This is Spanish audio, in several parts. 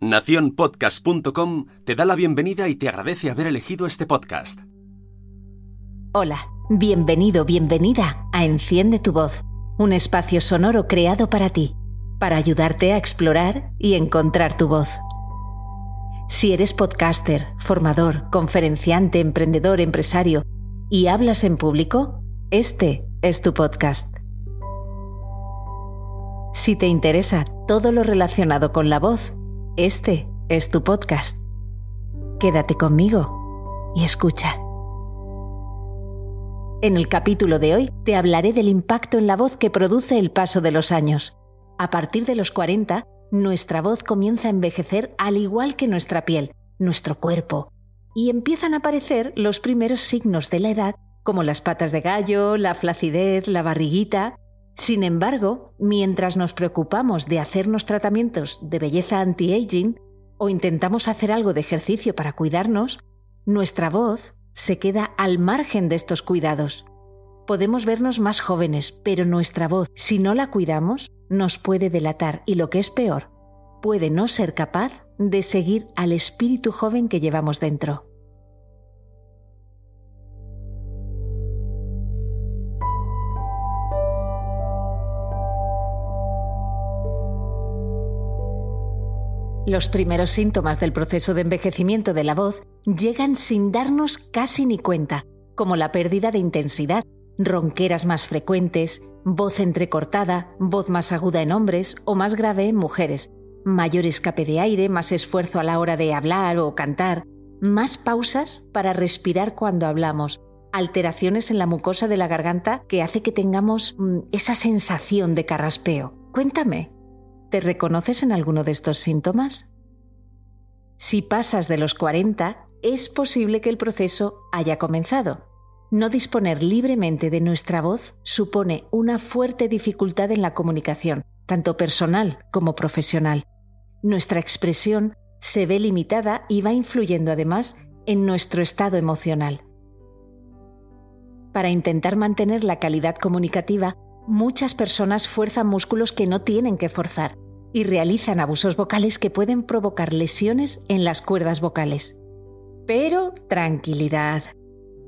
Naciónpodcast.com te da la bienvenida y te agradece haber elegido este podcast. Hola, bienvenido, bienvenida a Enciende tu voz, un espacio sonoro creado para ti, para ayudarte a explorar y encontrar tu voz. Si eres podcaster, formador, conferenciante, emprendedor, empresario y hablas en público, este es tu podcast. Si te interesa todo lo relacionado con la voz, este es tu podcast. Quédate conmigo y escucha. En el capítulo de hoy te hablaré del impacto en la voz que produce el paso de los años. A partir de los 40, nuestra voz comienza a envejecer al igual que nuestra piel, nuestro cuerpo, y empiezan a aparecer los primeros signos de la edad, como las patas de gallo, la flacidez, la barriguita, sin embargo, mientras nos preocupamos de hacernos tratamientos de belleza anti-aging o intentamos hacer algo de ejercicio para cuidarnos, nuestra voz se queda al margen de estos cuidados. Podemos vernos más jóvenes, pero nuestra voz, si no la cuidamos, nos puede delatar y lo que es peor, puede no ser capaz de seguir al espíritu joven que llevamos dentro. Los primeros síntomas del proceso de envejecimiento de la voz llegan sin darnos casi ni cuenta, como la pérdida de intensidad, ronqueras más frecuentes, voz entrecortada, voz más aguda en hombres o más grave en mujeres, mayor escape de aire, más esfuerzo a la hora de hablar o cantar, más pausas para respirar cuando hablamos, alteraciones en la mucosa de la garganta que hace que tengamos mm, esa sensación de carraspeo. Cuéntame, ¿Te reconoces en alguno de estos síntomas? Si pasas de los 40, es posible que el proceso haya comenzado. No disponer libremente de nuestra voz supone una fuerte dificultad en la comunicación, tanto personal como profesional. Nuestra expresión se ve limitada y va influyendo además en nuestro estado emocional. Para intentar mantener la calidad comunicativa, muchas personas fuerzan músculos que no tienen que forzar y realizan abusos vocales que pueden provocar lesiones en las cuerdas vocales. Pero tranquilidad.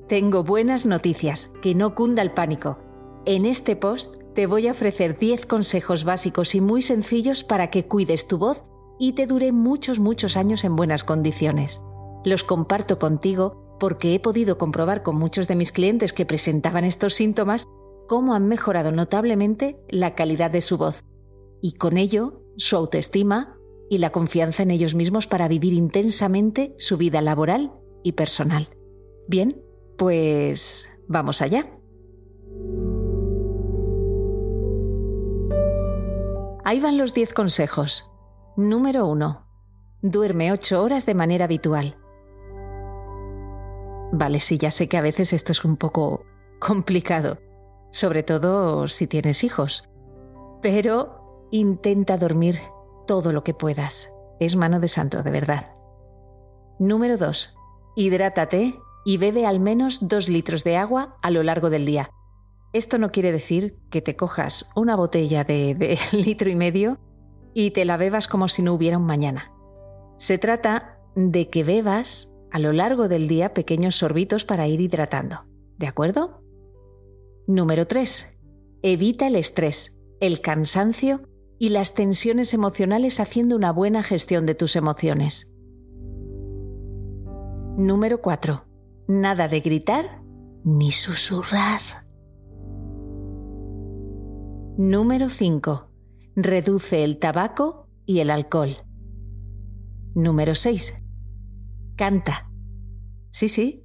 Tengo buenas noticias, que no cunda el pánico. En este post te voy a ofrecer 10 consejos básicos y muy sencillos para que cuides tu voz y te dure muchos, muchos años en buenas condiciones. Los comparto contigo porque he podido comprobar con muchos de mis clientes que presentaban estos síntomas cómo han mejorado notablemente la calidad de su voz y con ello su autoestima y la confianza en ellos mismos para vivir intensamente su vida laboral y personal. Bien, pues vamos allá. Ahí van los 10 consejos. Número 1. Duerme 8 horas de manera habitual. Vale, sí, ya sé que a veces esto es un poco complicado, sobre todo si tienes hijos. Pero Intenta dormir todo lo que puedas. Es mano de santo, de verdad. Número 2. Hidrátate y bebe al menos 2 litros de agua a lo largo del día. Esto no quiere decir que te cojas una botella de, de litro y medio y te la bebas como si no hubiera un mañana. Se trata de que bebas a lo largo del día pequeños sorbitos para ir hidratando. ¿De acuerdo? Número 3. Evita el estrés, el cansancio y las tensiones emocionales haciendo una buena gestión de tus emociones. Número 4. Nada de gritar ni susurrar. Número 5. Reduce el tabaco y el alcohol. Número 6. Canta. Sí, sí.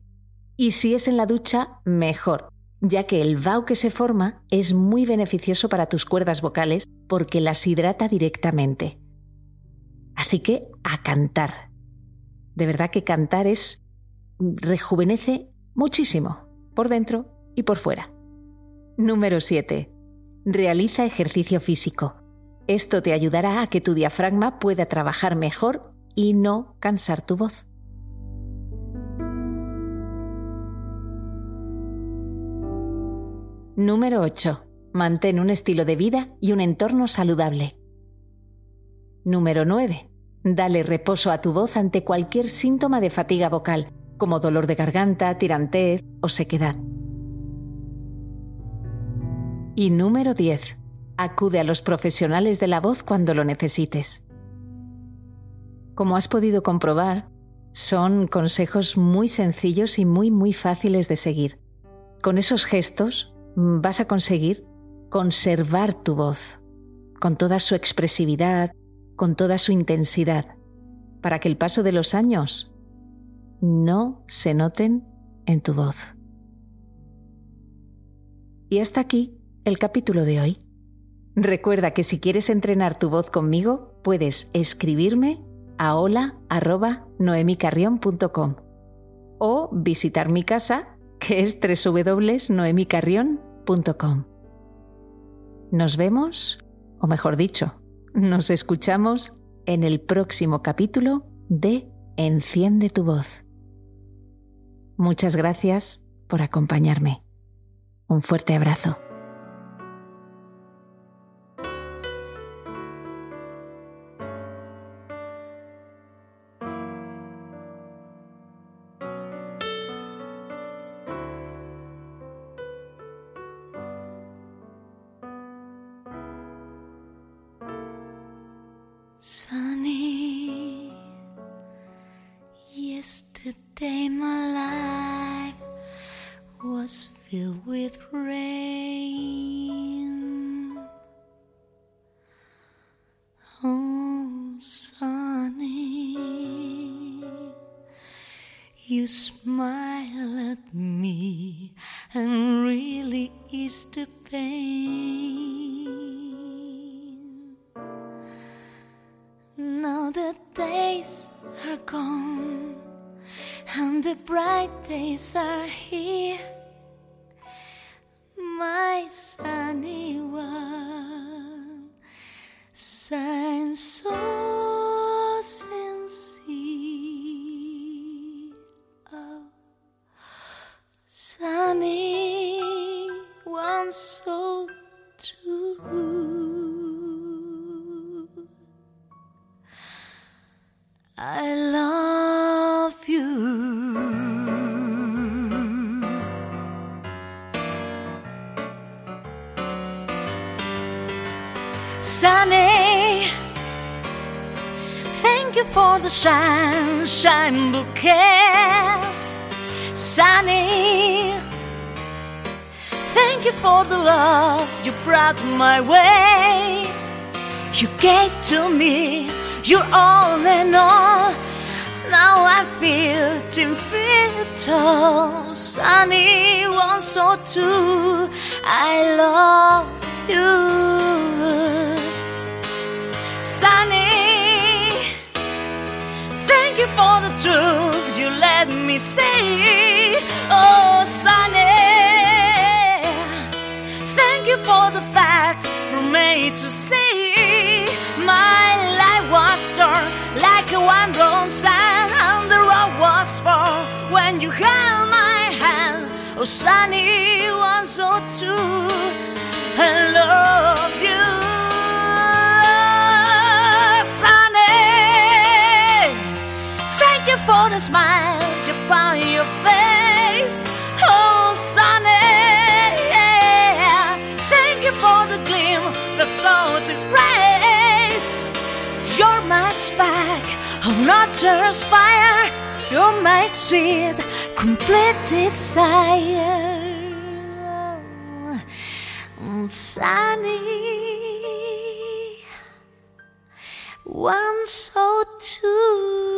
Y si es en la ducha, mejor, ya que el vaho que se forma es muy beneficioso para tus cuerdas vocales porque las hidrata directamente. Así que a cantar. De verdad que cantar es rejuvenece muchísimo, por dentro y por fuera. Número 7. Realiza ejercicio físico. Esto te ayudará a que tu diafragma pueda trabajar mejor y no cansar tu voz. Número 8. Mantén un estilo de vida y un entorno saludable. Número 9. Dale reposo a tu voz ante cualquier síntoma de fatiga vocal, como dolor de garganta, tirantez o sequedad. Y número 10. Acude a los profesionales de la voz cuando lo necesites. Como has podido comprobar, son consejos muy sencillos y muy muy fáciles de seguir. Con esos gestos vas a conseguir conservar tu voz, con toda su expresividad, con toda su intensidad, para que el paso de los años no se noten en tu voz. Y hasta aquí el capítulo de hoy. Recuerda que si quieres entrenar tu voz conmigo, puedes escribirme a hola.noemicarrión.com o visitar mi casa, que es www.noemicarrión.com. Nos vemos, o mejor dicho, nos escuchamos en el próximo capítulo de Enciende tu voz. Muchas gracias por acompañarme. Un fuerte abrazo. Yesterday my life was filled with rain. Oh, Sunny, you smile at me and really ease the the bright days are here. My sunny one shines so sincere. Oh, sunny one so Sunny, thank you for the sunshine bouquet. Sunny, thank you for the love you brought my way. You gave to me your all in all. Now I feel tall. Sunny, one so true. I love you. Sunny, thank you for the truth you let me say. Oh, Sunny, thank you for the fact from A to Z. Oh, Sunny, one so true. I love you. Sunny, thank you for the smile upon your face. Oh, Sunny, thank you for the gleam that sought its grace. You're my spark of nature's fire. You're my sweet, complete desire. Sunny, one so true.